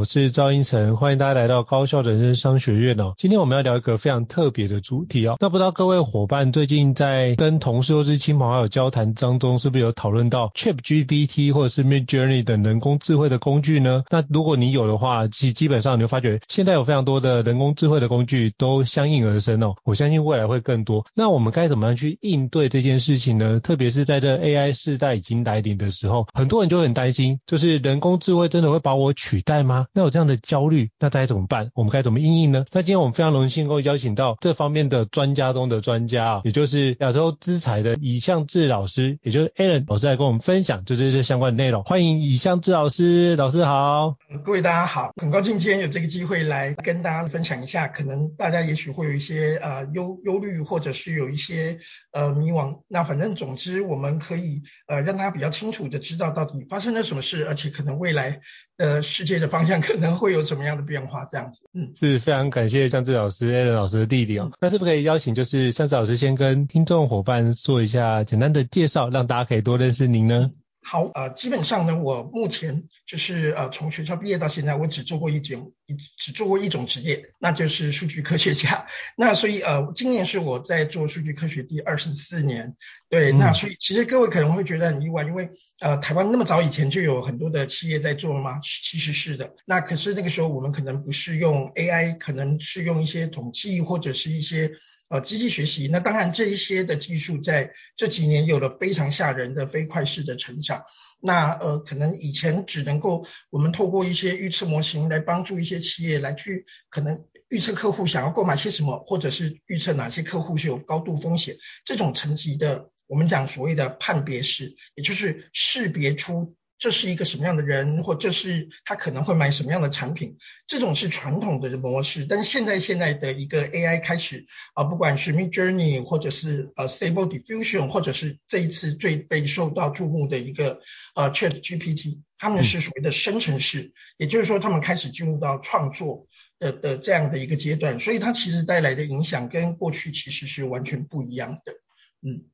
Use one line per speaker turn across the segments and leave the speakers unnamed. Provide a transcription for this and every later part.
我是赵英成，欢迎大家来到高效人生商学院哦。今天我们要聊一个非常特别的主题哦。那不知道各位伙伴最近在跟同事或是亲朋好友交谈当中，是不是有讨论到 ChatGPT 或者是 Midjourney 等人工智慧的工具呢？那如果你有的话，其基本上你会发觉，现在有非常多的人工智慧的工具都相应而生哦。我相信未来会更多。那我们该怎么样去应对这件事情呢？特别是在这 AI 世代已经来临的时候，很多人就很担心，就是人工智慧真的会把我取代吗？那有这样的焦虑，那该怎么办？我们该怎么应应呢？那今天我们非常荣幸能够邀请到这方面的专家中的专家啊，也就是亚洲资材的尹相志老师，也就是 Alan 老师来跟我们分享就这些相关的内容。欢迎尹相志老师，老师好。
各位大家好，很高兴今天有这个机会来跟大家分享一下，可能大家也许会有一些呃忧忧虑，或者是有一些呃迷惘。那反正总之我们可以呃让大家比较清楚的知道到底发生了什么事，而且可能未来的世界的方向可能会有什么样的变化，这样子。嗯，
是非常感谢向志老师、Alan 老师的弟弟哦。那是不是可以邀请就是向志老师先跟听众伙伴做一下简单的介绍，让大家可以多认识您呢？
好，呃，基本上呢，我目前就是呃，从学校毕业到现在，我只做过一种一只做过一种职业，那就是数据科学家。那所以呃，今年是我在做数据科学第二十四年。对，那所以其实各位可能会觉得很意外，因为呃，台湾那么早以前就有很多的企业在做了吗？其实是的。那可是那个时候我们可能不是用 AI，可能是用一些统计或者是一些。呃，机器学习，那当然这一些的技术在这几年有了非常吓人的飞快式的成长。那呃，可能以前只能够我们透过一些预测模型来帮助一些企业来去可能预测客户想要购买些什么，或者是预测哪些客户是有高度风险这种层级的，我们讲所谓的判别式，也就是识别出。这是一个什么样的人，或这是他可能会买什么样的产品，这种是传统的模式。但是现在现在的一个 AI 开始啊，不管是 Midjourney 或者是呃 Stable Diffusion，或者是这一次最被受到注目的一个呃 ChatGPT，他们是所谓的生成式，嗯、也就是说他们开始进入到创作的的这样的一个阶段，所以它其实带来的影响跟过去其实是完全不一样的，嗯。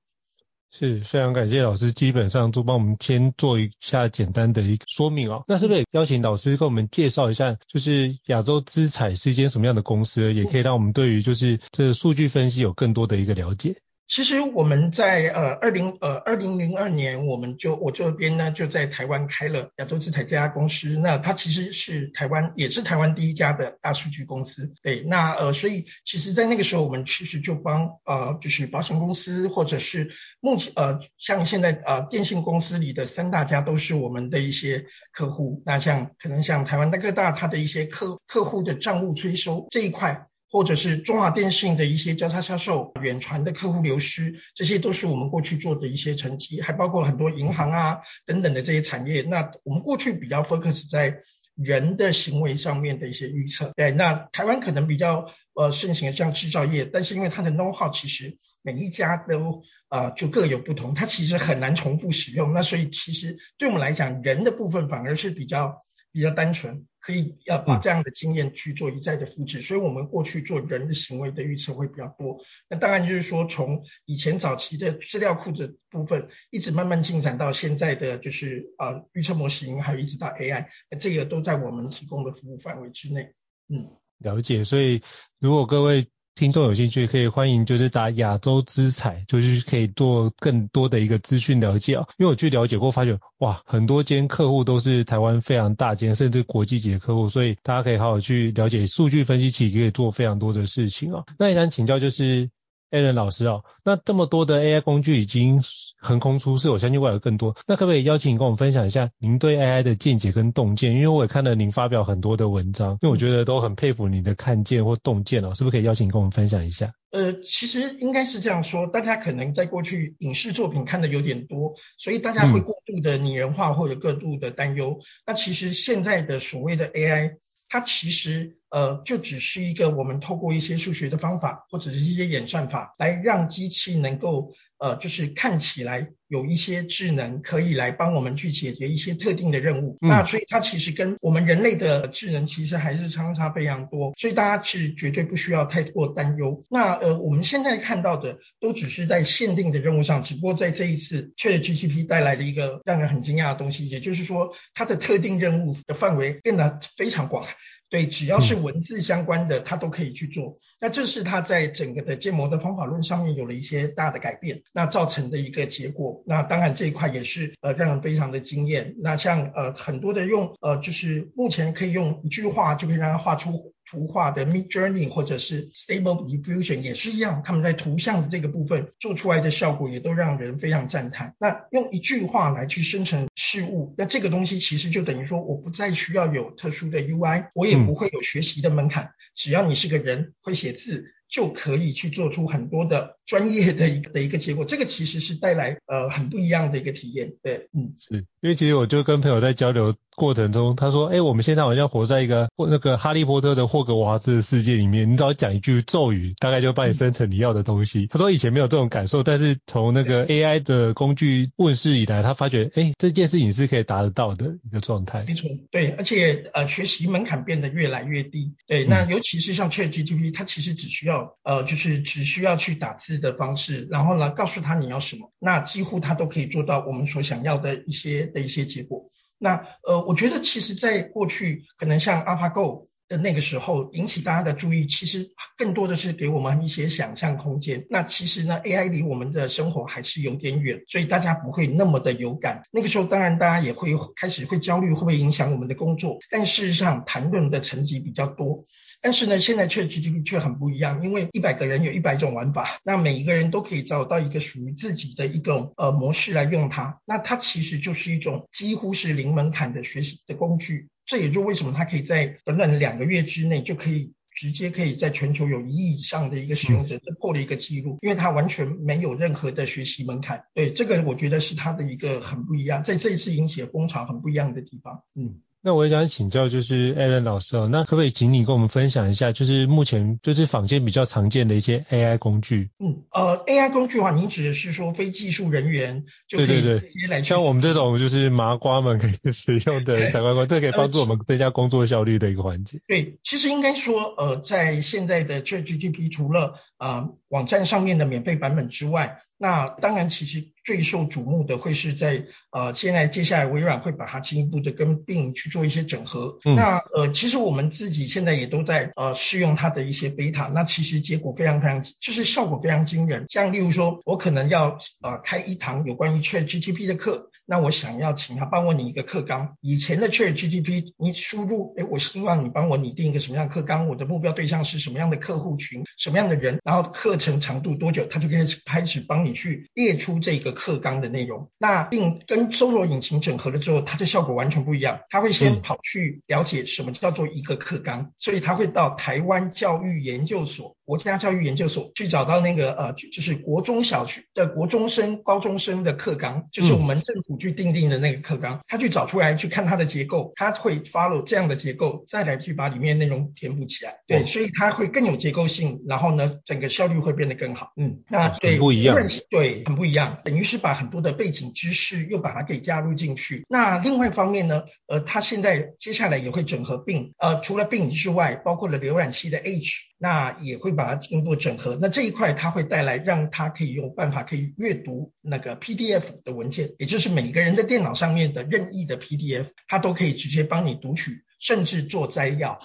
是非常感谢老师，基本上都帮我们先做一下简单的一个说明哦。那是不是也邀请老师跟我们介绍一下，就是亚洲资产是一间什么样的公司，也可以让我们对于就是这个数据分析有更多的一个了解。
其实我们在呃二零呃二零零二年，我们就我这边呢就在台湾开了亚洲资材这家公司。那它其实是台湾也是台湾第一家的大数据公司。对，那呃所以其实，在那个时候，我们其实就帮呃就是保险公司或者是目前呃像现在呃电信公司里的三大家都是我们的一些客户。那像可能像台湾大哥大，它的一些客客户的账务催收这一块。或者是中华电信的一些交叉销售、远传的客户流失，这些都是我们过去做的一些成绩，还包括很多银行啊等等的这些产业。那我们过去比较 focus 在人的行为上面的一些预测。对，那台湾可能比较呃盛行的像制造业，但是因为它的 know how 其实每一家都呃就各有不同，它其实很难重复使用。那所以其实对我们来讲，人的部分反而是比较比较单纯。可以要把这样的经验去做一再的复制，所以我们过去做人的行为的预测会比较多。那当然就是说，从以前早期的资料库的部分，一直慢慢进展到现在的就是啊预测模型，还有一直到 AI，那这个都在我们提供的服务范围之内。嗯，
了解。所以如果各位。听众有兴趣可以欢迎，就是打亚洲资材，就是可以做更多的一个资讯了解啊。因为我去了解过，发觉哇，很多间客户都是台湾非常大间，甚至国际级的客户，所以大家可以好好去了解数据分析其实，可以做非常多的事情啊。那也想请教，就是 Alan 老师哦，那这么多的 AI 工具已经横空出世，我相信未来有更多。那可不可以邀请你跟我们分享一下您对 AI 的见解跟洞见？因为我也看了您发表很多的文章，因为我觉得都很佩服你的看见或洞见哦，是不是可以邀请你跟我们分享一下？
呃，其实应该是这样说，大家可能在过去影视作品看的有点多，所以大家会过度的拟人化或者过度的担忧。嗯、那其实现在的所谓的 AI。它其实呃就只是一个我们透过一些数学的方法或者是一些演算法来让机器能够呃就是看起来有一些智能可以来帮我们去解决一些特定的任务。嗯、那所以它其实跟我们人类的智能其实还是相差非常多，所以大家是绝对不需要太过担忧。那呃我们现在看到的都只是在限定的任务上，只不过在这一次 ChatGPT 带来的一个让人很惊讶的东西，也就是说它的特定任务的范围变得非常广。对，只要是文字相关的，它都可以去做。那这是它在整个的建模的方法论上面有了一些大的改变，那造成的一个结果。那当然这一块也是呃让人非常的惊艳。那像呃很多的用呃就是目前可以用一句话就可以让它画出。图画的 Midjourney 或者是 Stable Diffusion 也是一样，他们在图像的这个部分做出来的效果也都让人非常赞叹。那用一句话来去生成事物，那这个东西其实就等于说，我不再需要有特殊的 UI，我也不会有学习的门槛，只要你是个人会写字，就可以去做出很多的专业的一个的一个结果。这个其实是带来呃很不一样的一个体验。对，嗯，
是因为其实我就跟朋友在交流。过程中，他说：“哎、欸，我们现在好像活在一个或那个哈利波特的霍格华兹的世界里面，你只要讲一句咒语，大概就帮你生成你要的东西。”他说以前没有这种感受，但是从那个 AI 的工具问世以来，他发觉，哎、欸，这件事情是可以达得到的一个状态。
没错，对，而且呃，学习门槛变得越来越低。对，那尤其是像 ChatGPT，它其实只需要呃，就是只需要去打字的方式，然后呢，告诉他你要什么，那几乎他都可以做到我们所想要的一些的一些结果。那呃，我觉得其实，在过去可能像 AlphaGo 的那个时候，引起大家的注意，其实更多的是给我们一些想象空间。那其实呢，AI 离我们的生活还是有点远，所以大家不会那么的有感。那个时候，当然大家也会开始会焦虑，会不会影响我们的工作？但事实上，谈论的层级比较多。但是呢，现在 ChatGPT 却很不一样，因为一百个人有一百种玩法，那每一个人都可以找到一个属于自己的一个呃模式来用它。那它其实就是一种几乎是零门槛的学习的工具。这也就为什么它可以在短短的两个月之内就可以直接可以在全球有一亿以上的一个使用者，这破了一个记录，因为它完全没有任何的学习门槛。对，这个我觉得是它的一个很不一样，在这一次引起的风潮很不一样的地方。嗯。
那我也想请教，就是 Alan 老师哦，那可不可以请你跟我们分享一下，就是目前就是坊间比较常见的一些 AI 工具？
嗯，呃，AI 工具的话，您指的是说非技术人员就可以直接来，
像我们这种就是麻瓜们可以使用的小乖乖，这可以帮助我们增加工作效率的一个环节。
对，其实应该说，呃，在现在的 ChatGPT 除了呃网站上面的免费版本之外，那当然，其实最受瞩目的会是在呃，现在接下来微软会把它进一步的跟 Bing 去做一些整合。嗯、那呃，其实我们自己现在也都在呃试用它的一些 beta，那其实结果非常非常，就是效果非常惊人。像例如说，我可能要呃开一堂有关于 ChatGPT 的课。那我想要请他帮我拟一个课纲。以前的 ChatGPT，你输入，哎，我希望你帮我拟定一个什么样的课纲？我的目标对象是什么样的客户群？什么样的人？然后课程长度多久？他就可以开始帮你去列出这个课纲的内容。那并跟搜索引擎整合了之后，它的效果完全不一样。他会先跑去了解什么叫做一个课纲，所以他会到台湾教育研究所。国家教育研究所去找到那个呃，就是国中小学的国中生、高中生的课纲，就是我们政府去定定的那个课纲，他去找出来去看它的结构，他会 follow 这样的结构，再来去把里面内容填补起来。对，所以它会更有结构性，然后呢，整个效率会变得更好。嗯，那对，
不一样，
对，很不一样，等于是把很多的背景知识又把它给加入进去。那另外一方面呢，呃，它现在接下来也会整合 Bing，呃，除了 Bing 之外，包括了浏览器的 Edge，那也会。把它进一步整合，那这一块它会带来让它可以用办法可以阅读那个 PDF 的文件，也就是每每个人在电脑上面的任意的 PDF，它都可以直接帮你读取，甚至做摘要。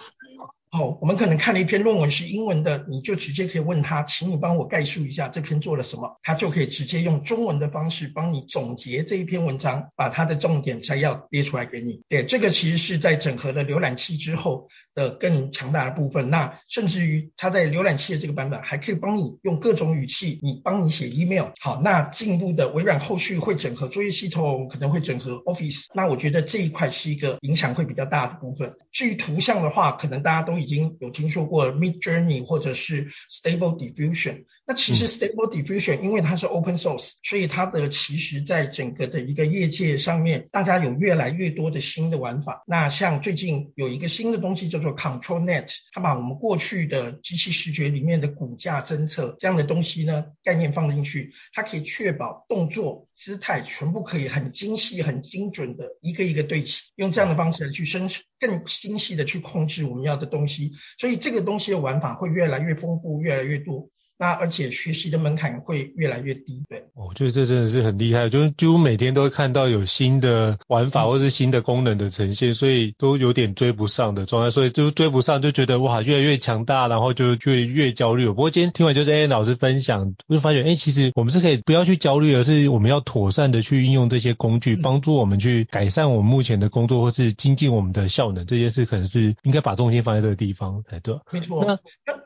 好，我们可能看了一篇论文是英文的，你就直接可以问他，请你帮我概述一下这篇做了什么，他就可以直接用中文的方式帮你总结这一篇文章，把它的重点摘要列出来给你。对，这个其实是在整合了浏览器之后的更强大的部分。那甚至于它在浏览器的这个版本还可以帮你用各种语气，你帮你写 email。好，那进一步的微软后续会整合作业系统，可能会整合 Office。那我觉得这一块是一个影响会比较大的部分。至于图像的话，可能大家都已经有听说过 Midjourney 或者是 Stable Diffusion。那其实 Stable Diffusion 因为它是 Open Source，所以它的其实在整个的一个业界上面，大家有越来越多的新的玩法。那像最近有一个新的东西叫做 ControlNet，它把我们过去的机器视觉里面的骨架侦测这样的东西呢概念放进去，它可以确保动作姿态全部可以很精细、很精准的一个一个对齐，用这样的方式去生成。更精细的去控制我们要的东西，所以这个东西的玩法会越来越丰富，越来越多。那而且学习的门槛会越来越低，对。
我觉得这真的是很厉害，就是几乎每天都会看到有新的玩法或是新的功能的呈现，所以都有点追不上的状态，所以就追不上就觉得哇越来越强大，然后就越越焦虑。不过今天听完就是 Alan 老师分享，我就发觉哎，其实我们是可以不要去焦虑，而是我们要妥善的去运用这些工具，帮助我们去改善我们目前的工作或是精进我们的效能。这件事可能是应该把重心放在这个地方才对。
没错。
那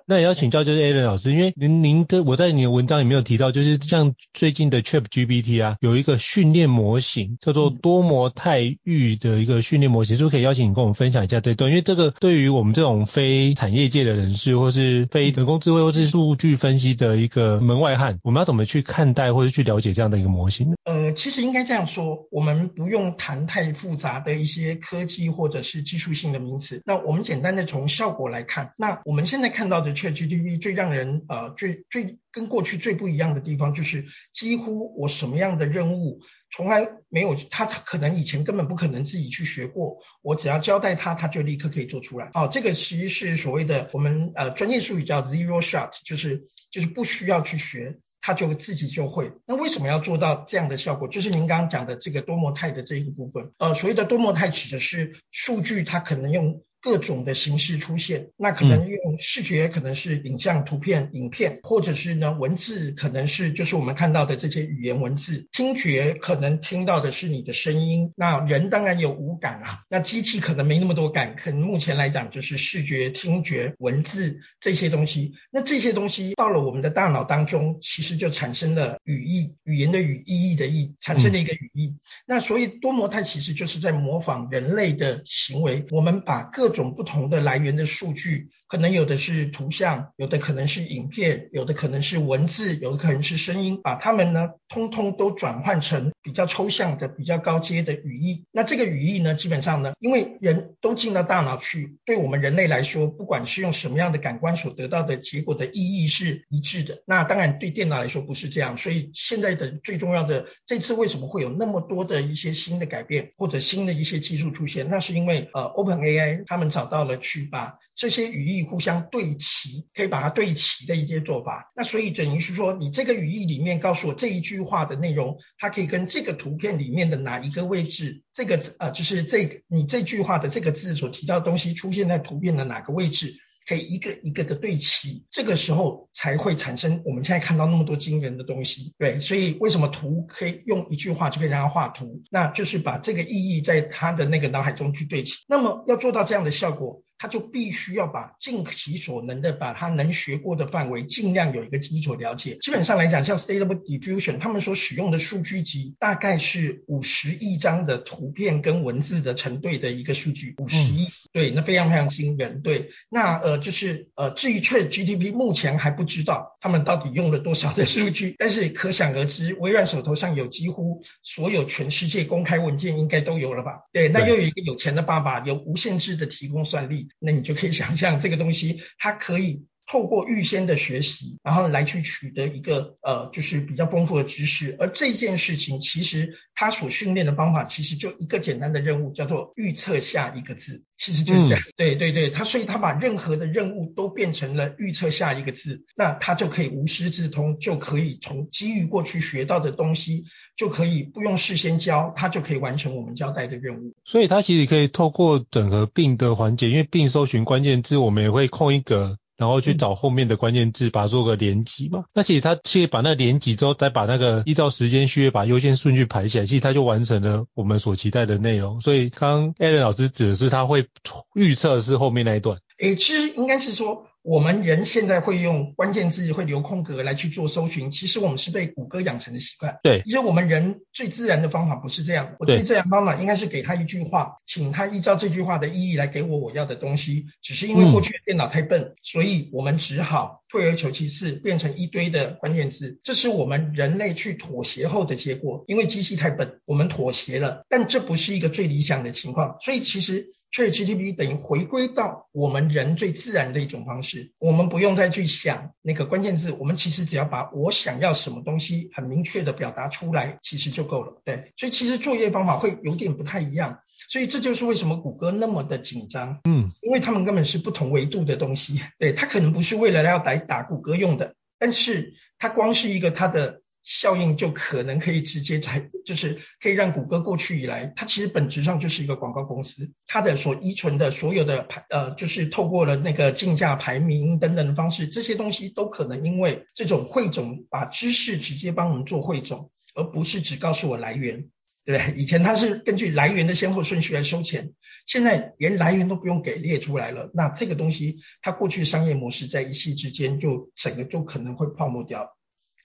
那也要请教就是 Alan 老师，因为您您的我在你的文章里面有提到，就是像最近的 ChatGPT 啊，有一个训练模型叫做多模态域的一个训练模型，是不是可以邀请你跟我们分享一下？对对，因为这个对于我们这种非产业界的人士，或是非人工智慧或是数据分析的一个门外汉，我们要怎么去看待或者去了解这样的一个模型呢？
呃，其实应该这样说，我们不用谈太复杂的一些科技或者是技术性的名词，那我们简单的从效果来看，那我们现在看到的。ChatGPT 最让人呃最最跟过去最不一样的地方，就是几乎我什么样的任务从来没有，他他可能以前根本不可能自己去学过，我只要交代他，他就立刻可以做出来。哦，这个其实是所谓的我们呃专业术语叫 zero shot，就是就是不需要去学，他就自己就会。那为什么要做到这样的效果？就是您刚刚讲的这个多模态的这一个部分。呃，所谓的多模态指的是数据，它可能用。各种的形式出现，那可能用视觉，可能是影像、图片、影片，或者是呢文字，可能是就是我们看到的这些语言文字。听觉可能听到的是你的声音，那人当然有五感啊，那机器可能没那么多感，可能目前来讲就是视觉、听觉、文字这些东西。那这些东西到了我们的大脑当中，其实就产生了语义，语言的语，意义的意，产生了一个语义。那所以多模态其实就是在模仿人类的行为，我们把各种不同的来源的数据。可能有的是图像，有的可能是影片，有的可能是文字，有的可能是声音，把它们呢，通通都转换成比较抽象的、比较高阶的语义。那这个语义呢，基本上呢，因为人都进到大脑去，对我们人类来说，不管是用什么样的感官所得到的结果的意义是一致的。那当然对电脑来说不是这样，所以现在的最重要的这次为什么会有那么多的一些新的改变或者新的一些技术出现？那是因为呃，OpenAI 他们找到了去把这些语义互相对齐，可以把它对齐的一些做法。那所以等于是说，你这个语义里面告诉我这一句话的内容，它可以跟这个图片里面的哪一个位置，这个字呃就是这你这句话的这个字所提到的东西出现在图片的哪个位置，可以一个一个的对齐。这个时候才会产生我们现在看到那么多惊人的东西。对，所以为什么图可以用一句话就可以让它画图？那就是把这个意义在他的那个脑海中去对齐。那么要做到这样的效果。他就必须要把尽其所能的把他能学过的范围尽量有一个基础了解。基本上来讲，像 Stable Diffusion 他们所使用的数据集大概是五十亿张的图片跟文字的成对的一个数据，五十亿，对，那非常非常惊人。对，那呃就是呃至于 ChatGPT 目前还不知道他们到底用了多少的数据，但是可想而知，微软手头上有几乎所有全世界公开文件应该都有了吧？对，那又有一个有钱的爸爸，有无限制的提供算力。那你就可以想象这个东西，它可以透过预先的学习，然后来去取得一个呃，就是比较丰富的知识。而这件事情其实他所训练的方法，其实就一个简单的任务，叫做预测下一个字，其实就是这样。嗯、对对对，他所以他把任何的任务都变成了预测下一个字，那他就可以无师自通，就可以从基于过去学到的东西，就可以不用事先教，他就可以完成我们交代的任务。
所以他其实可以透过整合 Bing 的环节，因为 Bing 搜寻关键字，我们也会空一格。然后去找后面的关键字，把它做个连击嘛。那其实它其实把那连击之后，再把那个依照时间序列把优先顺序排起来，其实它就完成了我们所期待的内容。所以刚刚 Alan 老师指的是他会预测是后面那一段。
诶，其实应该是说。我们人现在会用关键字，会留空格来去做搜寻。其实我们是被谷歌养成的习惯。
对，
因为我们人最自然的方法不是这样。我最自然方法应该是给他一句话，请他依照这句话的意义来给我我要的东西。只是因为过去的电脑太笨，嗯、所以我们只好退而求其次，变成一堆的关键字。这是我们人类去妥协后的结果。因为机器太笨，我们妥协了。但这不是一个最理想的情况。所以其实 ChatGPT 等于回归到我们人最自然的一种方式。我们不用再去想那个关键字，我们其实只要把我想要什么东西很明确的表达出来，其实就够了。对，所以其实作业方法会有点不太一样，所以这就是为什么谷歌那么的紧张。嗯，因为他们根本是不同维度的东西。对，他可能不是为了要来打谷歌用的，但是它光是一个它的。效应就可能可以直接在，就是可以让谷歌过去以来，它其实本质上就是一个广告公司，它的所依存的所有的排，呃，就是透过了那个竞价排名等等的方式，这些东西都可能因为这种汇总，把知识直接帮我们做汇总，而不是只告诉我来源，对不对？以前它是根据来源的先后顺序来收钱，现在连来源都不用给列出来了，那这个东西它过去商业模式在一夕之间就整个就可能会泡沫掉。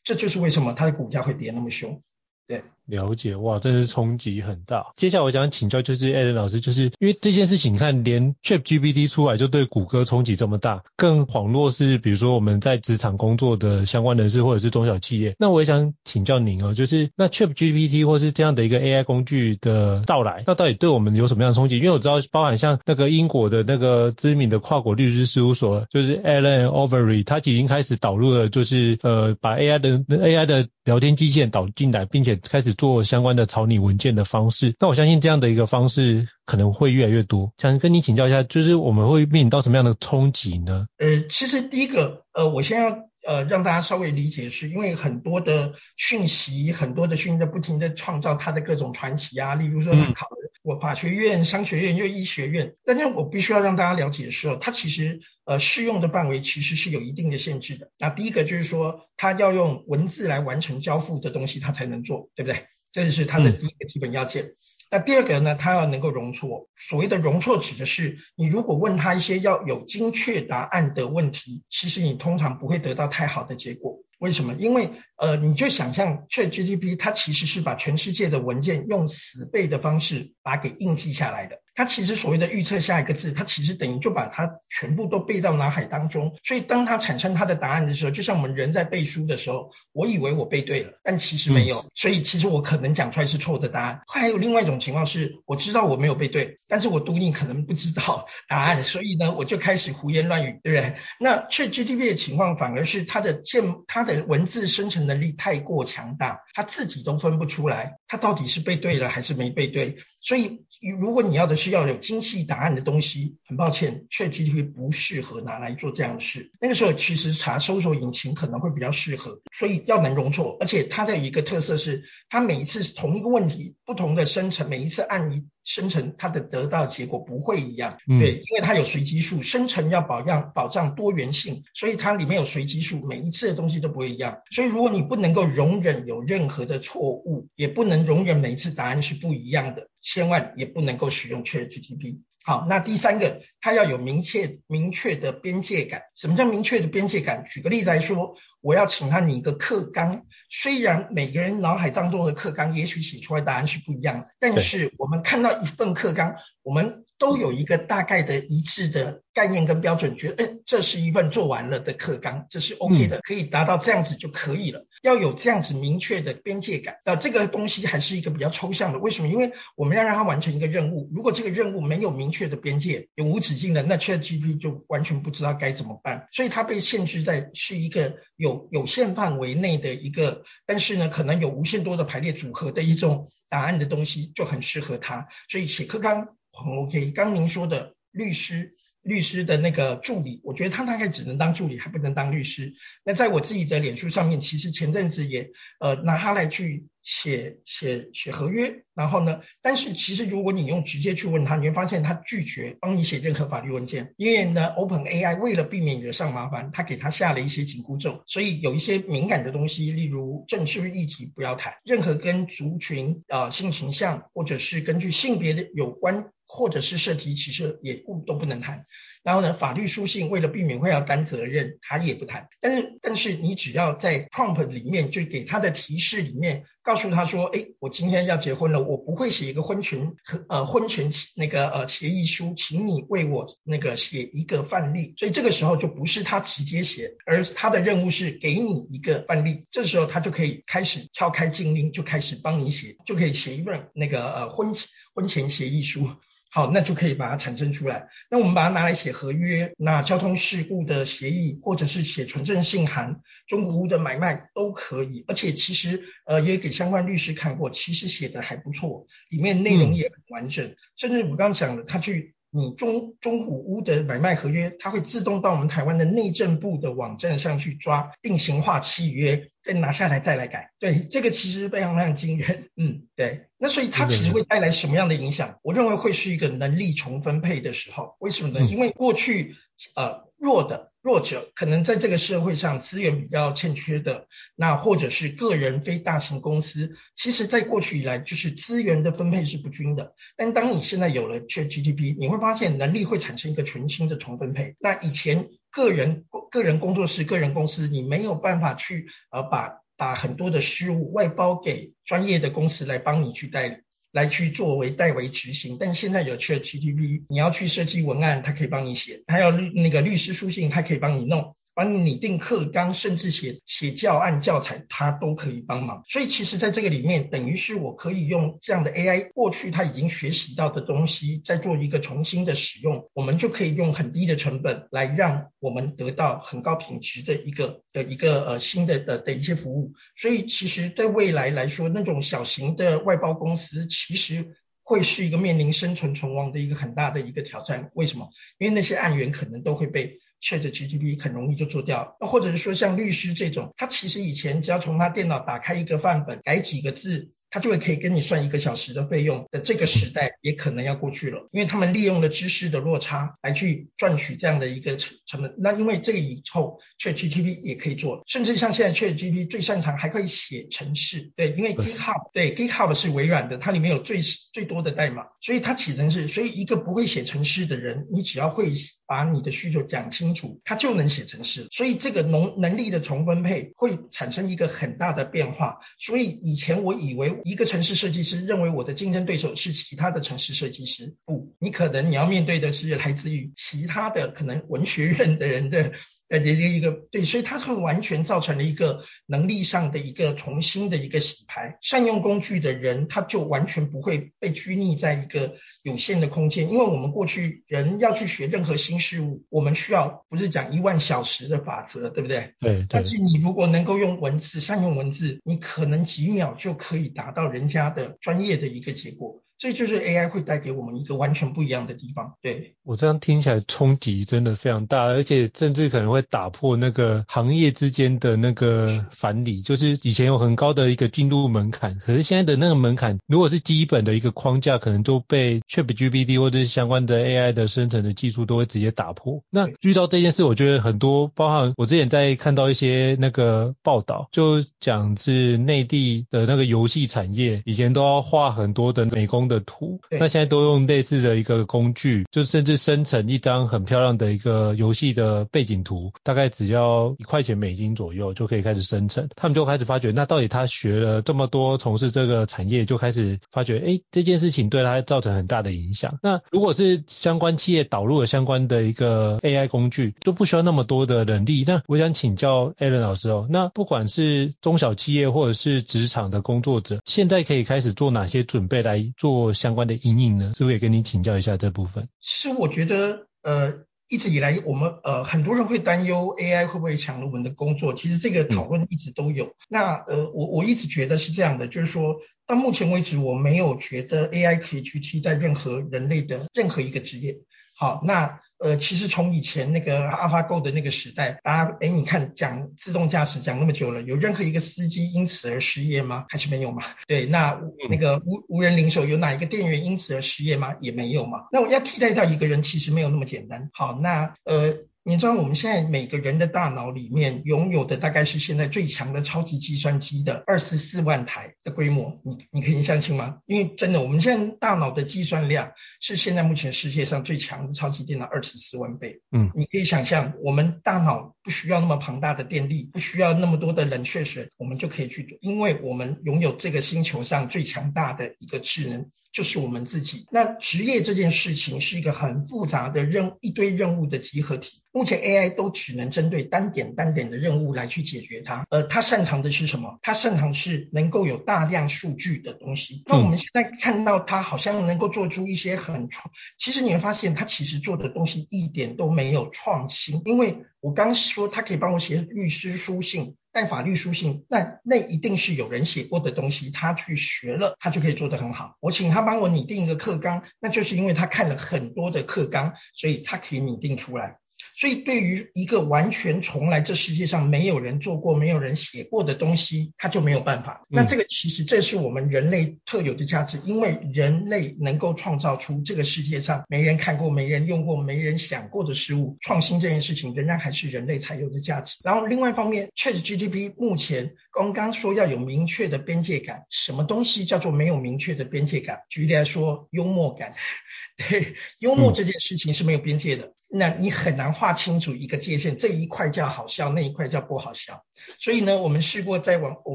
这就是为什么它的股价会跌那么凶，对。
了解哇，真是冲击很大。接下来我想请教就是 Alan 老师，就是因为这件事情，你看连 ChatGPT 出来就对谷歌冲击这么大，更倘若是比如说我们在职场工作的相关人士或者是中小企业，那我也想请教您哦，就是那 ChatGPT 或是这样的一个 AI 工具的到来，那到底对我们有什么样的冲击？因为我知道包含像那个英国的那个知名的跨国律师事务所，就是 Allen Overy，他已经开始导入了，就是呃把 AI 的 AI 的聊天机器人导进来，并且开始。做相关的草拟文件的方式，那我相信这样的一个方式可能会越来越多。想跟你请教一下，就是我们会面临到什么样的冲击呢？
呃，其实第一个，呃，我先要呃让大家稍微理解是，是因为很多的讯息，很多的讯息在不停的创造它的各种传奇啊，例如说他考了我法学院、商学院又医学院，但是我必须要让大家了解的时候，它其实呃适用的范围其实是有一定的限制的。那第一个就是说，它要用文字来完成交付的东西，它才能做，对不对？这是它的第一个基本要件。那第二个呢，它要能够容错。所谓的容错，指的是你如果问他一些要有精确答案的问题，其实你通常不会得到太好的结果。为什么？因为呃，你就想象 ChatGPT 它其实是把全世界的文件用死背的方式把它给印记下来的。它其实所谓的预测下一个字，它其实等于就把它全部都背到脑海当中。所以当它产生它的答案的时候，就像我们人在背书的时候，我以为我背对了，但其实没有。所以其实我可能讲出来是错的答案。还有另外一种情况是，我知道我没有背对，但是我读你可能不知道 答案，所以呢，我就开始胡言乱语，对不对？那 ChatGPT 的情况反而是它的建，它的文字生成能力太过强大，他自己都分不出来，他到底是背对了还是没背对。所以，如果你要的是要有精细答案的东西，很抱歉，ChatGPT 不适合拿来做这样的事。那个时候，其实查搜索引擎可能会比较适合。所以要能容错，而且它的一个特色是，它每一次同一个问题，不同的生成，每一次按一。生成它的得到结果不会一样，对，因为它有随机数，生成要保障保障多元性，所以它里面有随机数，每一次的东西都不会一样。所以如果你不能够容忍有任何的错误，也不能容忍每一次答案是不一样的，千万也不能够使用 ChatGPT。好，那第三个，它要有明确明确的边界感。什么叫明确的边界感？举个例子来说，我要请他拟一个课纲，虽然每个人脑海当中的课纲也许写出来答案是不一样的，但是我们看到一份课纲，我们都有一个大概的一致的概念跟标准，觉得哎，这是一份做完了的课纲，这是 OK 的，可以达到这样子就可以了。要有这样子明确的边界感。那这个东西还是一个比较抽象的，为什么？因为我们要让它完成一个任务，如果这个任务没有明确的边界，永无止境的，那 ChatGPT 就完全不知道该怎么办。所以它被限制在是一个有有限范围内的一个，但是呢，可能有无限多的排列组合的一种答案的东西，就很适合它。所以写课纲很 OK。刚您说的律师。律师的那个助理，我觉得他大概只能当助理，还不能当律师。那在我自己的脸书上面，其实前阵子也呃拿他来去写写写合约，然后呢，但是其实如果你用直接去问他，你会发现他拒绝帮你写任何法律文件，因为呢，OpenAI 为了避免惹上麻烦，他给他下了一些紧箍咒，所以有一些敏感的东西，例如政治议题不要谈，任何跟族群啊、呃、性倾向或者是根据性别的有关。或者是涉及歧视也不都不能谈，然后呢，法律书信为了避免会要担责任，他也不谈。但是但是你只要在 prompt 里面就给他的提示里面告诉他说，哎，我今天要结婚了，我不会写一个婚前和呃婚前那个呃协议书，请你为我那个写一个范例。所以这个时候就不是他直接写，而他的任务是给你一个范例。这时候他就可以开始敲开禁令，就开始帮你写，就可以写一份那个呃婚婚前协议书。好，那就可以把它产生出来。那我们把它拿来写合约，那交通事故的协议，或者是写纯正信函、中古屋的买卖都可以。而且其实，呃，也给相关律师看过，其实写的还不错，里面内容也很完整。嗯、甚至我刚刚讲的，他去。你中中古屋的买卖合约，它会自动到我们台湾的内政部的网站上去抓定型化契约，再拿下来再来改。对，这个其实非常非常惊人。嗯，对。那所以它其实会带来什么样的影响？我认为会是一个能力重分配的时候。为什么呢？因为过去呃弱的。弱者可能在这个社会上资源比较欠缺的，那或者是个人非大型公司，其实在过去以来就是资源的分配是不均的。但当你现在有了 ChatGPT，你会发现能力会产生一个全新的重分配。那以前个人个人工作室、个人公司，你没有办法去呃把把很多的事务外包给专业的公司来帮你去代理。来去作为代为执行，但现在有 ChatGPT，你要去设计文案，它可以帮你写；还有那个律师书信，它可以帮你弄。帮你拟定课纲，甚至写写教案教材，他都可以帮忙。所以其实在这个里面，等于是我可以用这样的 AI，过去他已经学习到的东西，再做一个重新的使用，我们就可以用很低的成本来让我们得到很高品质的一个的一个呃新的的的一些服务。所以其实对未来来说，那种小型的外包公司，其实会是一个面临生存存亡的一个很大的一个挑战。为什么？因为那些案源可能都会被。ChatGPT 很容易就做掉，那或者是说像律师这种，他其实以前只要从他电脑打开一个范本，改几个字。他就会可以跟你算一个小时的费用的这个时代也可能要过去了，因为他们利用了知识的落差来去赚取这样的一个成成本。那因为这个以后 ChatGPT 也可以做，甚至像现在 ChatGPT 最擅长还可以写程式，对，因为 GitHub 对 GitHub 是微软的，它里面有最最多的代码，所以它写程式。所以一个不会写程式的人，你只要会把你的需求讲清楚，他就能写成诗。所以这个能能力的重分配会产生一个很大的变化。所以以前我以为。一个城市设计师认为我的竞争对手是其他的城市设计师，不，你可能你要面对的是来自于其他的可能文学院的人的呃这个一个对，所以它是完全造成了一个能力上的一个重新的一个洗牌。善用工具的人，他就完全不会被拘泥在一个有限的空间，因为我们过去人要去学任何新事物，我们需要不是讲一万小时的法则，对不对？对，对。但是你如果能够用文字，善用文字，你可能几秒就可以达到人家的专业的一个结果。这就是 AI 会带给我们一个完全不一样的地方。对，我这样听起来冲击真的非常大，而且甚至可能会打破那个行业之间的那个藩篱。就是以前有很高的一个进入门槛，可是现在的那个门槛，如果是基本的一个框架，可能都被 ChatGPT 或者是相关的 AI 的生成的技术都会直接打破。那遇到这件事，我觉得很多，包含我之前在看到一些那个报道，就讲是内地的那个游戏产业以前都要花很多的美工。
的图，那现在都用类似的一个工具，就甚至生成一张很漂亮的一个游戏的背景图，大概只要一块钱美金左右就可以开始生成。他们就开始发觉，那到底他学了这么多，从事这个产业，就开始发觉，哎，这件事情对他造成很大的影响。那如果是相关企业导入了相关的一个 AI 工具，就不需要那么多的能力。那我想请教 Alan 老师哦，那不管是中小企业或者是职场的工作者，现在可以开始做哪些准备来做相关的阴影呢？是不是也跟你请教一下这部分？
其实我觉得，呃，一直以来我们呃很多人会担忧 AI 会不会抢了我们的工作，其实这个讨论一直都有。嗯、那呃，我我一直觉得是这样的，就是说到目前为止，我没有觉得 AI 可以去替代任何人类的任何一个职业。好，那。呃，其实从以前那个 AlphaGo 的那个时代，大家哎，你看讲自动驾驶讲那么久了，有任何一个司机因此而失业吗？还是没有嘛？对，那那个无无人零售有哪一个店员因此而失业吗？也没有嘛。那我要替代掉一个人，其实没有那么简单。好，那呃。你知道我们现在每个人的大脑里面拥有的大概是现在最强的超级计算机的二十四万台的规模，你你可以相信吗？因为真的，我们现在大脑的计算量是现在目前世界上最强的超级电脑二十四万倍。嗯，你可以想象，我们大脑不需要那么庞大的电力，不需要那么多的冷却水，我们就可以去，因为我们拥有这个星球上最强大的一个智能，就是我们自己。那职业这件事情是一个很复杂的任一堆任务的集合体。目前 AI 都只能针对单点单点的任务来去解决它，呃，它擅长的是什么？它擅长是能够有大量数据的东西。那我们现在看到它好像能够做出一些很创，其实你会发现它其实做的东西一点都没有创新。因为我刚说它可以帮我写律师书信、但法律书信，那那一定是有人写过的东西，他去学了，他就可以做得很好。我请他帮我拟定一个课纲，那就是因为他看了很多的课纲，所以他可以拟定出来。所以，对于一个完全从来这世界上没有人做过、没有人写过的东西，他就没有办法。那这个其实这是我们人类特有的价值，因为人类能够创造出这个世界上没人看过、没人用过、没人想过的事物，创新这件事情仍然还是人类才有的价值。然后，另外一方面，ChatGPT 目前刚刚说要有明确的边界感，什么东西叫做没有明确的边界感？举例来说，幽默感。对，幽默这件事情是没有边界的，那你很难划清楚一个界限，这一块叫好笑，那一块叫不好笑。所以呢，我们试过在网，我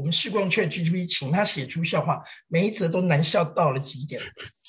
们试过用 ChatGPT 请他写出笑话，每一则都难笑到了极点。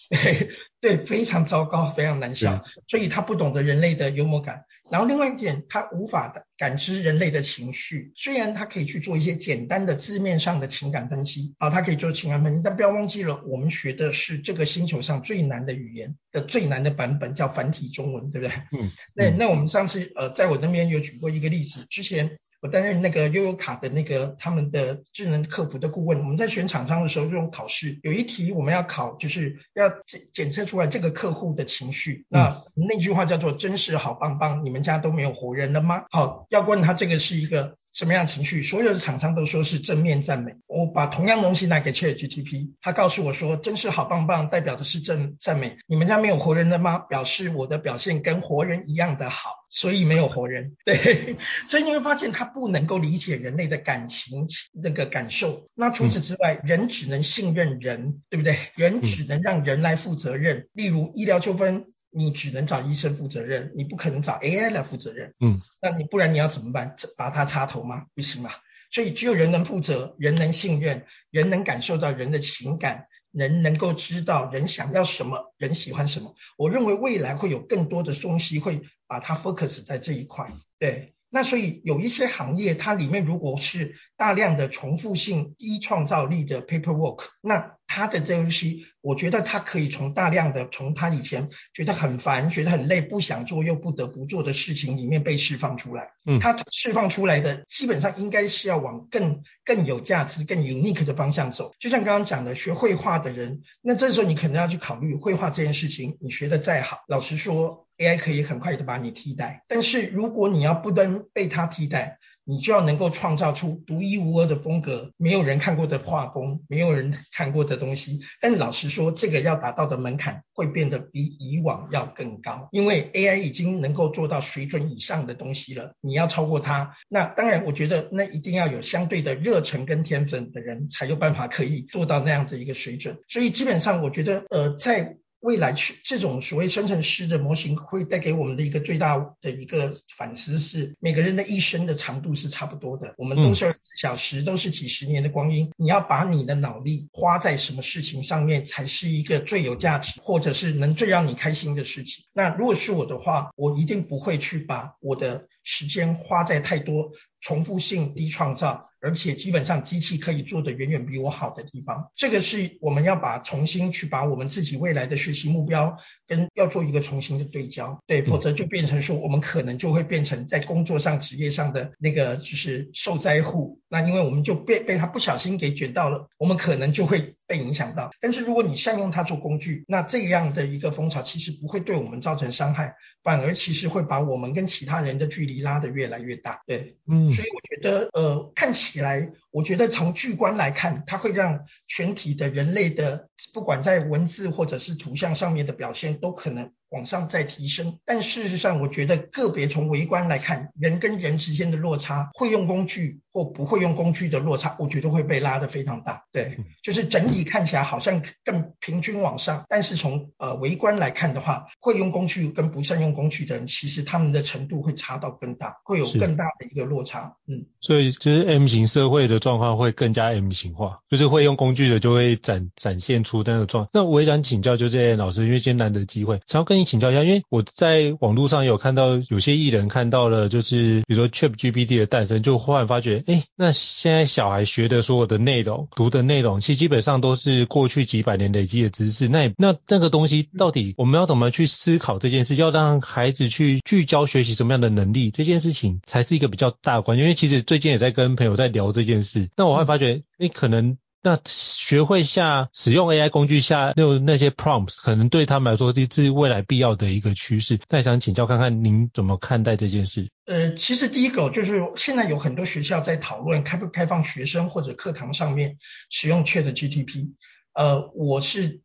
对，对，非常糟糕，非常难笑，所以他不懂得人类的幽默感。然后另外一点，他无法感知人类的情绪。虽然他可以去做一些简单的字面上的情感分析，啊，他可以做情感分析，但不要忘记了，我们学的是这个星球上最难的语言的最难的版本，叫繁体中文，对不对？嗯。那那我们上次呃，在我那边有举过一个例子，之前。我担任那个悠游卡的那个他们的智能客服的顾问，我们在选厂商的时候，这种考试有一题我们要考，就是要检检测出来这个客户的情绪。那那句话叫做“真是好棒棒”，你们家都没有活人了吗？好，要问他这个是一个。什么样的情绪？所有的厂商都说是正面赞美。我把同样东西拿给 ChatGPT，他告诉我说，真是好棒棒，代表的是正赞美。你们家没有活人了吗？表示我的表现跟活人一样的好，所以没有活人。对，所以你会发现他不能够理解人类的感情那个感受。那除此之外，嗯、人只能信任人，对不对？人只能让人来负责任。嗯、例如医疗纠纷。你只能找医生负责任，你不可能找 AI 来负责任。嗯，那你不然你要怎么办？拔它插头吗？不行嘛。所以只有人能负责，人能信任，人能感受到人的情感，人能够知道人想要什么，人喜欢什么。我认为未来会有更多的东西会把它 focus 在这一块。对，那所以有一些行业，它里面如果是大量的重复性、低创造力的 paperwork，那他的这东西，我觉得他可以从大量的从他以前觉得很烦、觉得很累、不想做又不得不做的事情里面被释放出来。嗯，他释放出来的基本上应该是要往更更有价值、更 unique 的方向走。就像刚刚讲的，学绘画的人，那这时候你可能要去考虑绘画这件事情，你学的再好，老实说，AI 可以很快的把你替代。但是如果你要不能被他替代，你就要能够创造出独一无二的风格，没有人看过的画风，没有人看过的东西。但老实说，这个要达到的门槛会变得比以往要更高，因为 AI 已经能够做到水准以上的东西了。你要超过它，那当然，我觉得那一定要有相对的热忱跟天分的人才有办法可以做到那样子一个水准。所以基本上，我觉得呃，在未来去这种所谓生成式的模型会带给我们的一个最大的一个反思是，每个人的一生的长度是差不多的，我们都是二十小时，都是几十年的光阴。你要把你的脑力花在什么事情上面，才是一个最有价值，或者是能最让你开心的事情。那如果是我的话，我一定不会去把我的时间花在太多重复性低创造。而且基本上机器可以做的远远比我好的地方，这个是我们要把重新去把我们自己未来的学习目标跟要做一个重新的对焦，对，否则就变成说我们可能就会变成在工作上职业上的那个就是受灾户，那因为我们就被被他不小心给卷到了，我们可能就会被影响到。但是如果你善用它做工具，那这样的一个风潮其实不会对我们造成伤害，反而其实会把我们跟其他人的距离拉得越来越大，对，嗯，所以我觉得呃看起。起来，我觉得从巨观来看，它会让全体的人类的，不管在文字或者是图像上面的表现，都可能。往上再提升，但事实上，我觉得个别从微观来看，人跟人之间的落差，会用工具或不会用工具的落差，我觉得会被拉得非常大。对，就是整体看起来好像更平均往上，但是从呃微观来看的话，会用工具跟不善用工具的人，其实他们的程度会差到更大，会有更大的一个落差。嗯，
所以就是 M 型社会的状况会更加 M 型化，就是会用工具的就会展展现出那个状。那我也想请教就这些老师，因为今天难得机会，想要跟。你请教一下，因为我在网络上有看到有些艺人看到了，就是比如说 ChatGPT 的诞生，就忽然发觉，哎，那现在小孩学的所有的内容、读的内容，其实基本上都是过去几百年累积的知识。那那那个东西到底我们要怎么去思考这件事？要让孩子去聚焦学习什么样的能力？这件事情才是一个比较大的关键。因为其实最近也在跟朋友在聊这件事，那我会发觉，你，可能。那学会下使用 AI 工具下那那些 prompts，可能对他们来说是是未来必要的一个趋势。那想请教看看您怎么看待这件事？
呃，其实第一个就是现在有很多学校在讨论开不开放学生或者课堂上面使用 ChatGPT。呃，我是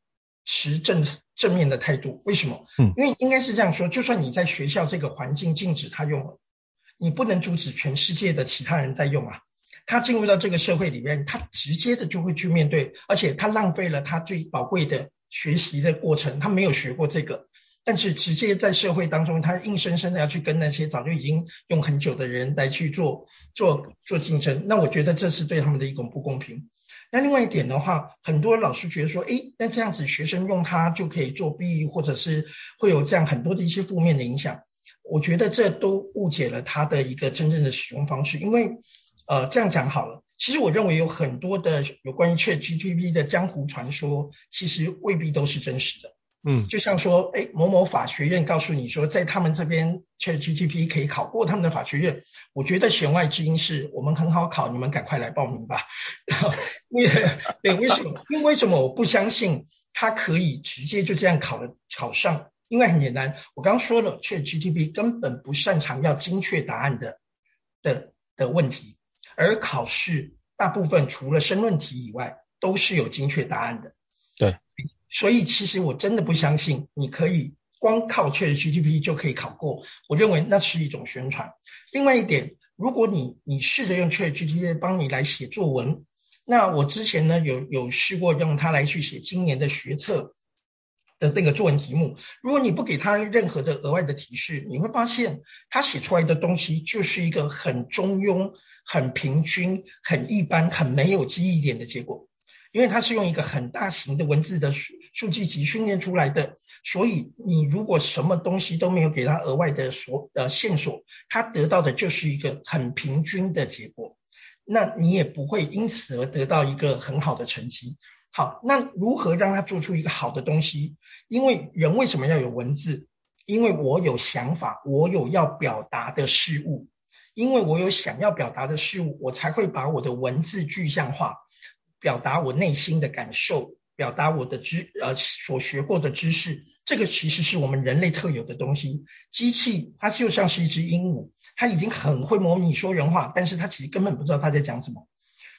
持正正面的态度。为什么？嗯，因为应该是这样说，就算你在学校这个环境禁止他用了，你不能阻止全世界的其他人在用啊。他进入到这个社会里面，他直接的就会去面对，而且他浪费了他最宝贵的学习的过程，他没有学过这个，但是直接在社会当中，他硬生生的要去跟那些早就已经用很久的人来去做做做竞争，那我觉得这是对他们的一种不公平。那另外一点的话，很多老师觉得说，诶，那这样子学生用它就可以作弊，或者是会有这样很多的一些负面的影响，我觉得这都误解了他的一个真正的使用方式，因为。呃，这样讲好了。其实我认为有很多的有关于 ChatGPT 的江湖传说，其实未必都是真实的。嗯，就像说，哎，某某法学院告诉你说，在他们这边 ChatGPT 可以考过他们的法学院。我觉得弦外之音是我们很好考，你们赶快来报名吧。然后，为对，为什么？因为为什么我不相信他可以直接就这样考了考上？因为很简单，我刚刚说了，ChatGPT 根本不擅长要精确答案的的的问题。而考试大部分除了申论题以外，都是有精确答案的。
对，
所以其实我真的不相信你可以光靠 ChatGPT 就可以考过。我认为那是一种宣传。另外一点，如果你你试着用 ChatGPT 帮你来写作文，那我之前呢有有试过用它来去写今年的学测的那个作文题目。如果你不给他任何的额外的提示，你会发现他写出来的东西就是一个很中庸。很平均、很一般、很没有记忆点的结果，因为它是用一个很大型的文字的数数据集训练出来的，所以你如果什么东西都没有给它额外的所呃线索，它得到的就是一个很平均的结果，那你也不会因此而得到一个很好的成绩。好，那如何让它做出一个好的东西？因为人为什么要有文字？因为我有想法，我有要表达的事物。因为我有想要表达的事物，我才会把我的文字具象化，表达我内心的感受，表达我的知呃所学过的知识，这个其实是我们人类特有的东西。机器它就像是一只鹦鹉，它已经很会模拟说人话，但是它其实根本不知道它在讲什么。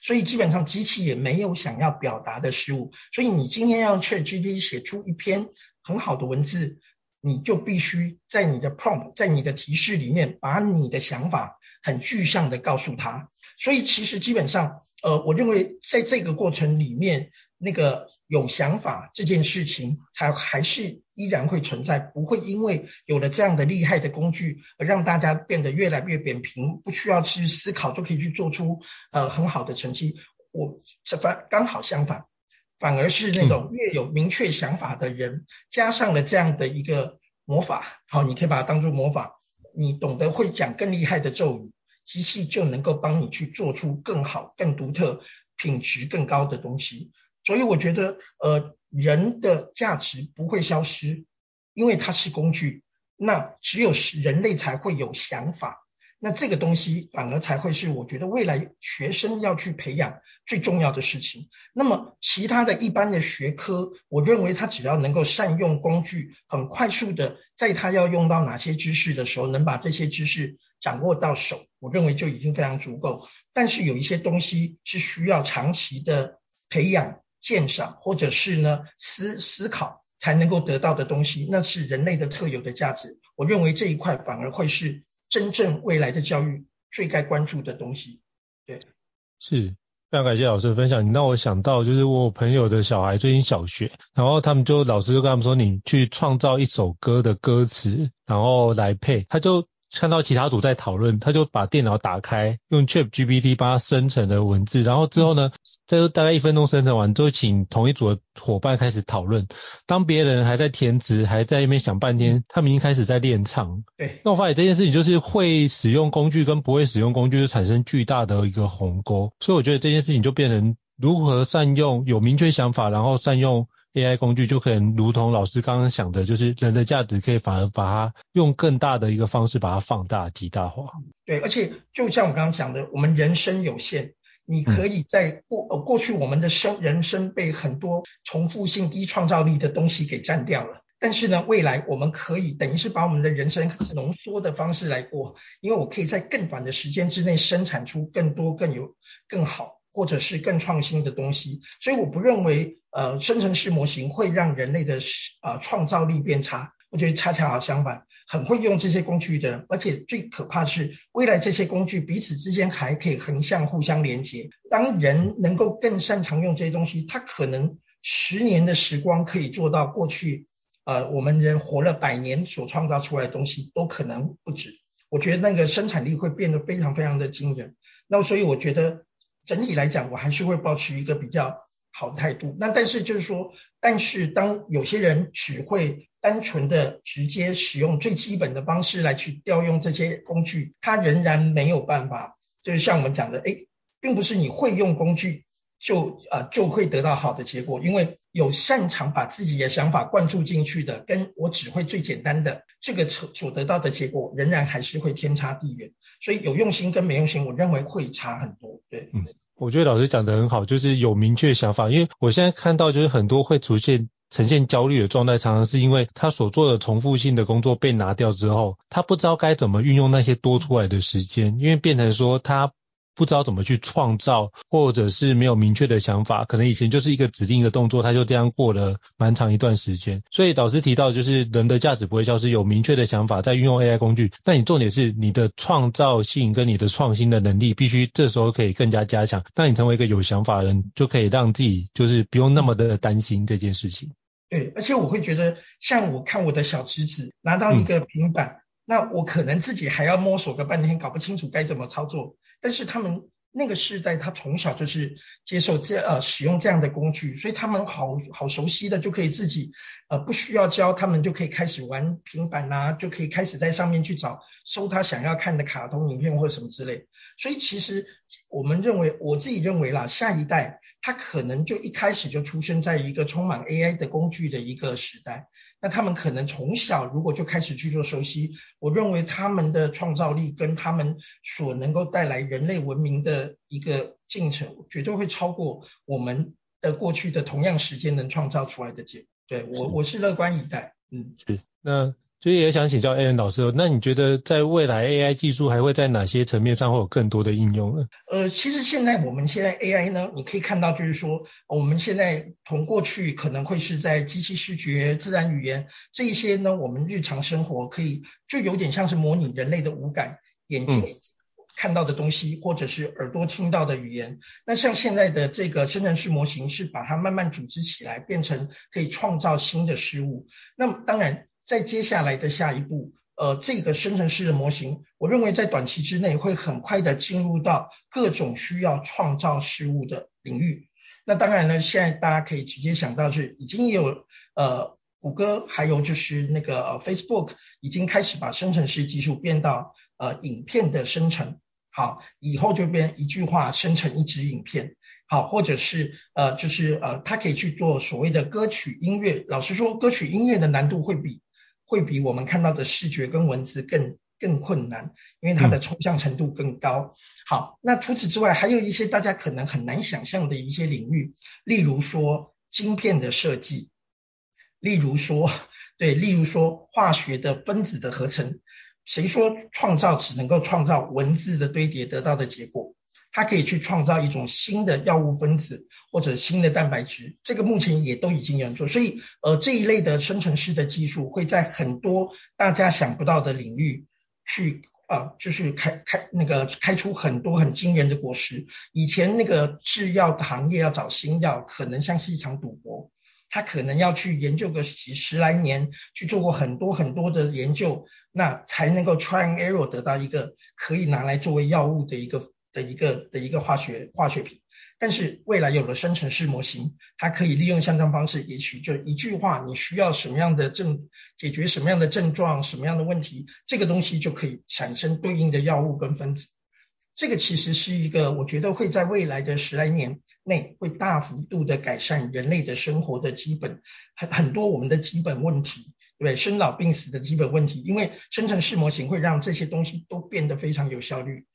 所以基本上机器也没有想要表达的事物。所以你今天要 ChatGPT 写出一篇很好的文字，你就必须在你的 prompt，在你的提示里面，把你的想法很具象的告诉他。所以其实基本上，呃，我认为在这个过程里面，那个。有想法这件事情才还是依然会存在，不会因为有了这样的厉害的工具而让大家变得越来越扁平，不需要去思考就可以去做出呃很好的成绩。我这反刚好相反，反而是那种越有明确想法的人，嗯、加上了这样的一个魔法，好，你可以把它当做魔法，你懂得会讲更厉害的咒语，机器就能够帮你去做出更好、更独特、品质更高的东西。所以我觉得，呃，人的价值不会消失，因为它是工具。那只有是人类才会有想法，那这个东西反而才会是我觉得未来学生要去培养最重要的事情。那么其他的一般的学科，我认为他只要能够善用工具，很快速的在他要用到哪些知识的时候，能把这些知识掌握到手，我认为就已经非常足够。但是有一些东西是需要长期的培养。鉴赏或者是呢思思考才能够得到的东西，那是人类的特有的价值。我认为这一块反而会是真正未来的教育最该关注的东西。对，
是非常感谢老师的分享。你让我想到，就是我朋友的小孩最近小学，然后他们就老师就跟他们说，你去创造一首歌的歌词，然后来配，他就。看到其他组在讨论，他就把电脑打开，用 ChatGPT 帮他生成的文字，然后之后呢，这大概一分钟生成完，就请同一组的伙伴开始讨论。当别人还在填词，还在那边想半天，他们已经开始在练唱。
对，
那我发现这件事情就是会使用工具跟不会使用工具就产生巨大的一个鸿沟，所以我觉得这件事情就变成如何善用有明确想法，然后善用。AI 工具就可能如同老师刚刚想的，就是人的价值可以反而把它用更大的一个方式把它放大极大化。
对，而且就像我刚刚讲的，我们人生有限，你可以在过呃过去我们的生人生被很多重复性低创造力的东西给占掉了，但是呢，未来我们可以等于是把我们的人生浓缩的方式来过，因为我可以在更短的时间之内生产出更多更有更好。或者是更创新的东西，所以我不认为呃生成式模型会让人类的呃创造力变差，我觉得恰恰好相反，很会用这些工具的，而且最可怕的是未来这些工具彼此之间还可以横向互相连接。当人能够更擅长用这些东西，他可能十年的时光可以做到过去呃我们人活了百年所创造出来的东西都可能不止。我觉得那个生产力会变得非常非常的惊人。那所以我觉得。整体来讲，我还是会保持一个比较好的态度。那但是就是说，但是当有些人只会单纯的直接使用最基本的方式来去调用这些工具，他仍然没有办法。就是像我们讲的，诶，并不是你会用工具就呃就会得到好的结果，因为有擅长把自己的想法灌注进去的，跟我只会最简单的这个所所得到的结果，仍然还是会天差地远。所以有用心跟没用心，我认为会差很多。对，
嗯，我觉得老师讲得很好，就是有明确想法。因为我现在看到，就是很多会出现呈现焦虑的状态，常常是因为他所做的重复性的工作被拿掉之后，他不知道该怎么运用那些多出来的时间，因为变成说他。不知道怎么去创造，或者是没有明确的想法，可能以前就是一个指定的动作，他就这样过了蛮长一段时间。所以导师提到，就是人的价值不会消失，有明确的想法，在运用 AI 工具。但你重点是你的创造性跟你的创新的能力，必须这时候可以更加加强。当你成为一个有想法的人，就可以让自己就是不用那么的担心这件事情。
对，而且我会觉得，像我看我的小侄子拿到一个平板。那我可能自己还要摸索个半天，搞不清楚该怎么操作。但是他们那个世代，他从小就是接受这呃使用这样的工具，所以他们好好熟悉的就可以自己呃不需要教，他们就可以开始玩平板呐、啊，就可以开始在上面去找搜他想要看的卡通影片或者什么之类。所以其实我们认为，我自己认为啦，下一代他可能就一开始就出生在一个充满 AI 的工具的一个时代。那他们可能从小如果就开始去做熟悉，我认为他们的创造力跟他们所能够带来人类文明的一个进程，绝对会超过我们的过去的同样时间能创造出来的结果。对，我我是乐观以待。嗯，
是那。所以也想请教 Alan 老师，那你觉得在未来 AI 技术还会在哪些层面上会有更多的应用呢？
呃，其实现在我们现在 AI 呢，你可以看到就是说，我们现在从过去可能会是在机器视觉、自然语言这一些呢，我们日常生活可以就有点像是模拟人类的五感，眼睛看到的东西，或者是耳朵听到的语言。那像现在的这个生成式模型是把它慢慢组织起来，变成可以创造新的事物。那么当然。在接下来的下一步，呃，这个生成式的模型，我认为在短期之内会很快的进入到各种需要创造事物的领域。那当然呢，现在大家可以直接想到是已经有呃，谷歌还有就是那个呃 Facebook 已经开始把生成式技术变到呃影片的生成，好，以后就变一句话生成一支影片。好，或者是呃，就是呃，它可以去做所谓的歌曲音乐。老实说，歌曲音乐的难度会比会比我们看到的视觉跟文字更更困难，因为它的抽象程度更高。好，那除此之外，还有一些大家可能很难想象的一些领域，例如说晶片的设计，例如说对，例如说化学的分子的合成。谁说创造只能够创造文字的堆叠得到的结果？它可以去创造一种新的药物分子或者新的蛋白质，这个目前也都已经有人做。所以，呃，这一类的生成式的技术会在很多大家想不到的领域去，呃，就是开开那个开出很多很惊人的果实。以前那个制药行业要找新药，可能像是一场赌博，他可能要去研究个几十来年，去做过很多很多的研究，那才能够 try and error 得到一个可以拿来作为药物的一个。的一个的一个化学化学品，但是未来有了生成式模型，它可以利用相关方式，也许就一句话，你需要什么样的症，解决什么样的症状，什么样的问题，这个东西就可以产生对应的药物跟分子。这个其实是一个，我觉得会在未来的十来年内会大幅度的改善人类的生活的基本很很多我们的基本问题，对不对？生老病死的基本问题，因为生成式模型会让这些东西都变得非常有效率。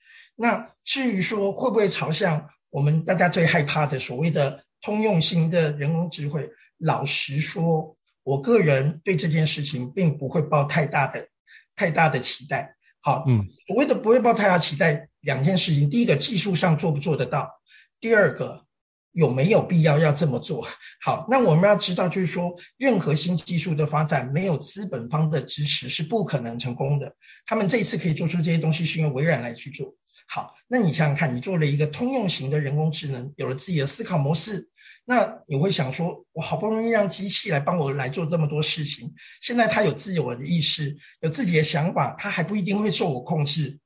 那至于说会不会朝向我们大家最害怕的所谓的通用型的人工智慧，老实说，我个人对这件事情并不会抱太大的太大的期待。好，嗯，所谓的不会抱太大期待，两件事情，第一个技术上做不做得到，第二个有没有必要要这么做。好，那我们要知道就是说，任何新技术的发展没有资本方的支持是不可能成功的。他们这一次可以做出这些东西，是因为微软来去做。好，那你想想看，你做了一个通用型的人工智能，有了自己的思考模式，那你会想说，我好不容易让机器来帮我来做这么多事情，现在它有自己的意识，有自己的想法，它还不一定会受我控制。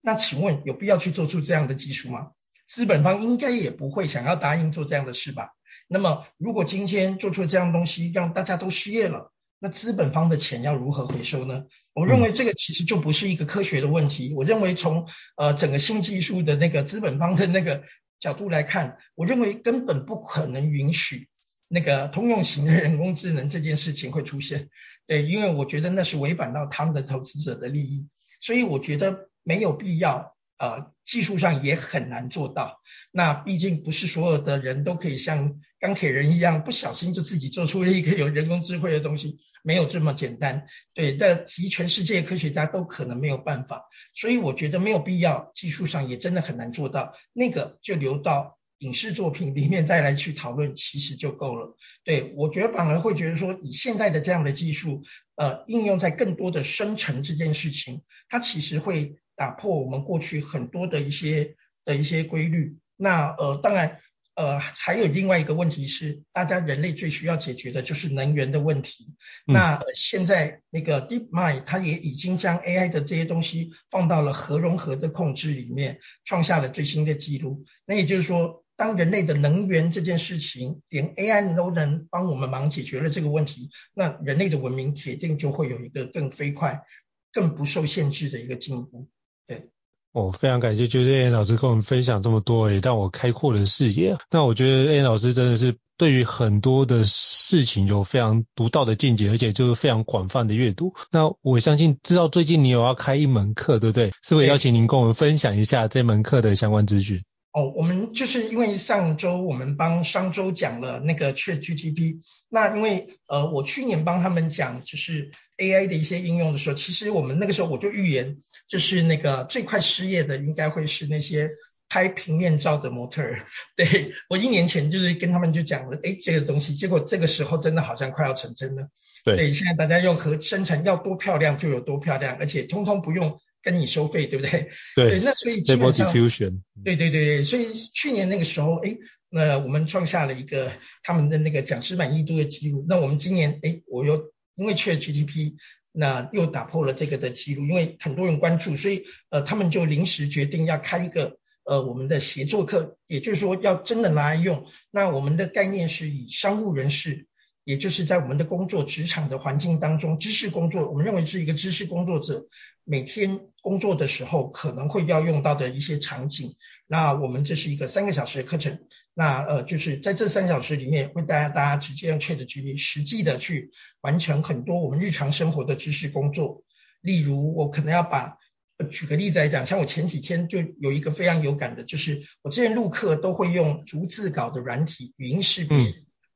那请问有必要去做出这样的技术吗？资本方应该也不会想要答应做这样的事吧？那么如果今天做出这样东西，让大家都失业了。那资本方的钱要如何回收呢？我认为这个其实就不是一个科学的问题。我认为从呃整个新技术的那个资本方的那个角度来看，我认为根本不可能允许那个通用型的人工智能这件事情会出现。对，因为我觉得那是违反到他们的投资者的利益，所以我觉得没有必要。呃，技术上也很难做到。那毕竟不是所有的人都可以像钢铁人一样，不小心就自己做出了一个有人工智慧的东西，没有这么简单。对，但其实全世界科学家都可能没有办法。所以我觉得没有必要，技术上也真的很难做到。那个就留到影视作品里面再来去讨论，其实就够了。对，我觉得反而会觉得说，以现在的这样的技术，呃，应用在更多的生成这件事情，它其实会。打破我们过去很多的一些的一些规律。那呃，当然呃，还有另外一个问题是，大家人类最需要解决的就是能源的问题。嗯、那、呃、现在那个 DeepMind 它也已经将 AI 的这些东西放到了核融合的控制里面，创下了最新的记录。那也就是说，当人类的能源这件事情连 AI 都能帮我们忙解决了这个问题，那人类的文明铁定就会有一个更飞快、更不受限制的一个进步。
哦、非常感谢，就是 Alan 老师跟我们分享这么多，也让我开阔了视野。那我觉得 Alan 老师真的是对于很多的事情有非常独到的见解，而且就是非常广泛的阅读。那我相信知道最近你有要开一门课，对不对？是不是邀请您跟我们分享一下这门课的相关资讯？
哦，我们就是因为上周我们帮商周讲了那个 ChatGPT，那因为呃我去年帮他们讲就是 AI 的一些应用的时候，其实我们那个时候我就预言，就是那个最快失业的应该会是那些拍平面照的模特儿。对，我一年前就是跟他们就讲了，哎，这个东西，结果这个时候真的好像快要成真了。
对，
对，现在大家用和生成要多漂亮就有多漂亮，而且通通不用。跟你收费，对不对？
对，
对那所以基本上
，Diffusion
对对对，所以去年那个时候，哎，那我们创下了一个他们的那个讲师满意度的记录。那我们今年，哎，我又因为 ChatGPT，那又打破了这个的记录，因为很多人关注，所以呃，他们就临时决定要开一个呃我们的协作课，也就是说要真的拿来用。那我们的概念是以商务人士。也就是在我们的工作职场的环境当中，知识工作，我们认为是一个知识工作者每天工作的时候可能会要用到的一些场景。那我们这是一个三个小时的课程，那呃就是在这三小时里面，会带大家直接用 ChatGPT 实际的去完成很多我们日常生活的知识工作。例如，我可能要把，举个例子来讲，像我前几天就有一个非常有感的，就是我之前录课都会用逐字稿的软体语音识别。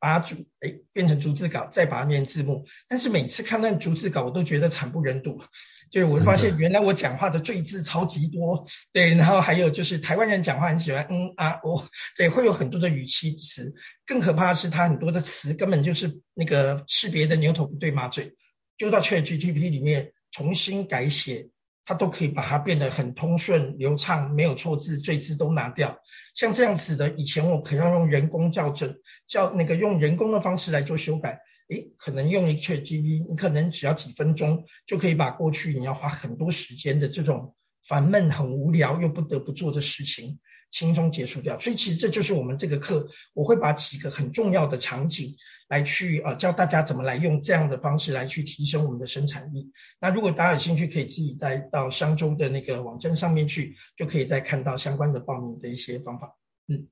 把它逐哎变成逐字稿，再把它念字幕。但是每次看那逐字稿，我都觉得惨不忍睹。就是我发现原来我讲话的赘字超级多，对，然后还有就是台湾人讲话很喜欢嗯啊哦，对，会有很多的语气词。更可怕的是，它很多的词根本就是那个识别的牛头不对马嘴，丢到 ChatGPT 里面重新改写，它都可以把它变得很通顺流畅，没有错字，赘字都拿掉。像这样子的，以前我可要用人工校正，叫那个用人工的方式来做修改，诶，可能用一 c h a t g p 你可能只要几分钟就可以把过去你要花很多时间的这种烦闷、很无聊又不得不做的事情轻松结束掉。所以其实这就是我们这个课，我会把几个很重要的场景来去呃教大家怎么来用这样的方式来去提升我们的生产力。那如果大家有兴趣，可以自己再到商周的那个网站上面去，就可以再看到相关的报名的一些方法。嗯。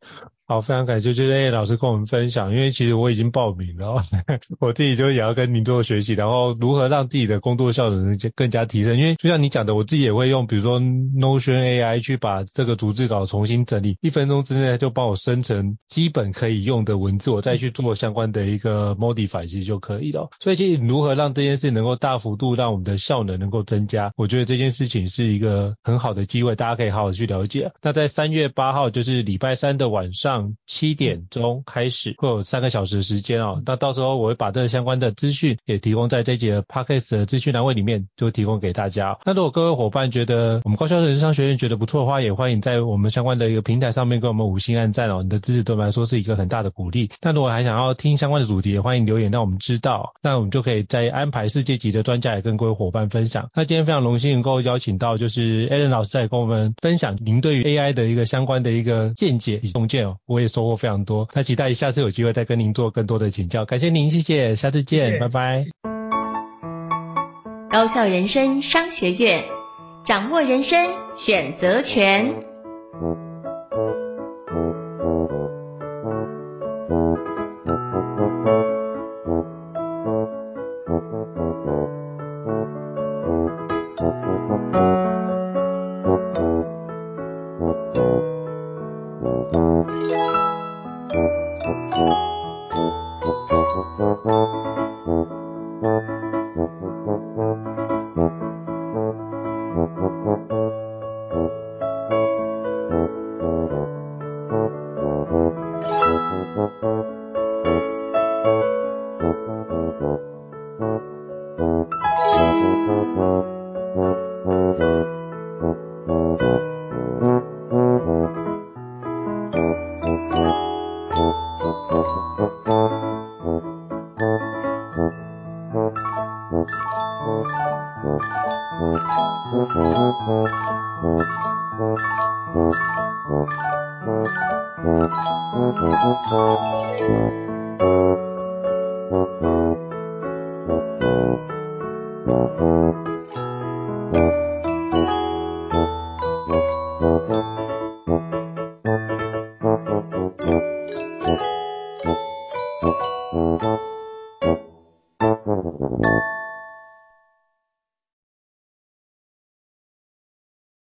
好，非常感谢，就是 A 老师跟我们分享，因为其实我已经报名了，我自己就也要跟您做学习，然后如何让自己的工作效能更加提升。因为就像你讲的，我自己也会用，比如说 Notion AI 去把这个逐字稿重新整理，一分钟之内就帮我生成基本可以用的文字，我再去做相关的一个 modify 其实就可以了。所以其实如何让这件事能够大幅度让我们的效能能够增加，我觉得这件事情是一个很好的机会，大家可以好好去了解。那在三月八号，就是礼拜三的晚上。七点钟开始会有三个小时的时间哦，那到时候我会把这个相关的资讯也提供在这节 podcast 的资讯栏位里面，就提供给大家。那如果各位伙伴觉得我们高校人生商学院觉得不错的话，也欢迎在我们相关的一个平台上面给我们五星按赞哦，你的支持对我们来说是一个很大的鼓励。那如果还想要听相关的主题，也欢迎留言让我们知道，那我们就可以再安排世界级的专家也跟各位伙伴分享。那今天非常荣幸能够邀请到就是 Alan 老师来跟我们分享您对于 AI 的一个相关的一个见解与洞见哦。我也收获非常多，那期待下次有机会再跟您做更多的请教。感谢您，谢谢，下次见，拜拜。
高校人生商学院，掌握人生选择权。